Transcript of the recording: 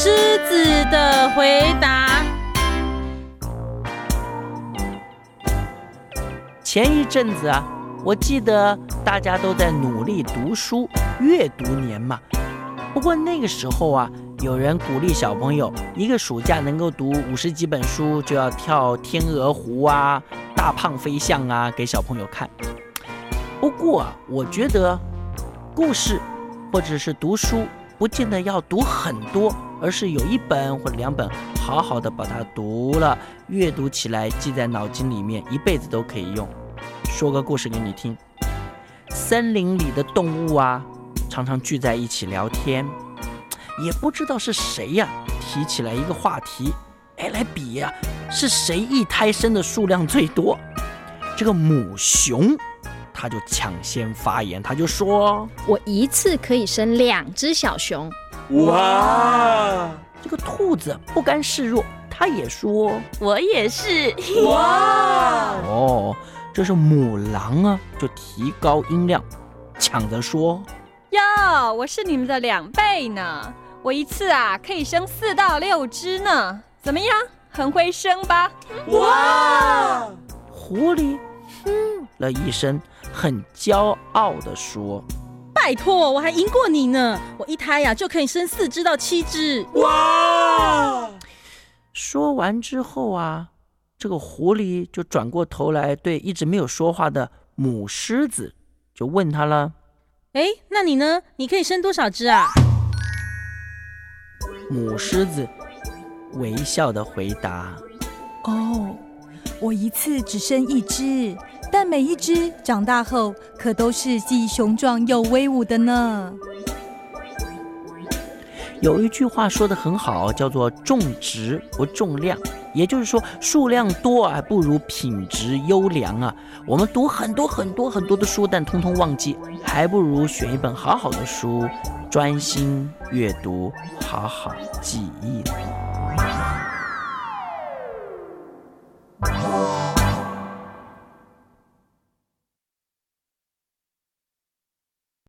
狮子的回答。前一阵子啊，我记得大家都在努力读书，阅读年嘛。不过那个时候啊，有人鼓励小朋友一个暑假能够读五十几本书，就要跳天鹅湖啊、大胖飞象啊给小朋友看。不过啊，我觉得故事或者是读书，不见得要读很多，而是有一本或者两本，好好的把它读了，阅读起来记在脑筋里面，一辈子都可以用。说个故事给你听。森林里的动物啊，常常聚在一起聊天，也不知道是谁呀提起来一个话题，哎，来比呀，是谁一胎生的数量最多？这个母熊，他就抢先发言，他就说：“我一次可以生两只小熊。”哇！这个兔子不甘示弱，它也说：“我也是。”哇！哦。这是母狼啊，就提高音量，抢着说：“哟，我是你们的两倍呢！我一次啊可以生四到六只呢，怎么样？很会生吧？”哇！狐狸哼了一声，很骄傲地说：“拜托，我还赢过你呢！我一胎呀就可以生四只到七只。”哇！说完之后啊。这个狐狸就转过头来，对一直没有说话的母狮子就问他了：“哎，那你呢？你可以生多少只啊？”母狮子微笑的回答：“哦，我一次只生一只，但每一只长大后可都是既雄壮又威武的呢。”有一句话说的很好，叫做“重质不重量”。也就是说，数量多还不如品质优良啊！我们读很多很多很多的书，但通通忘记，还不如选一本好好的书，专心阅读，好好记忆。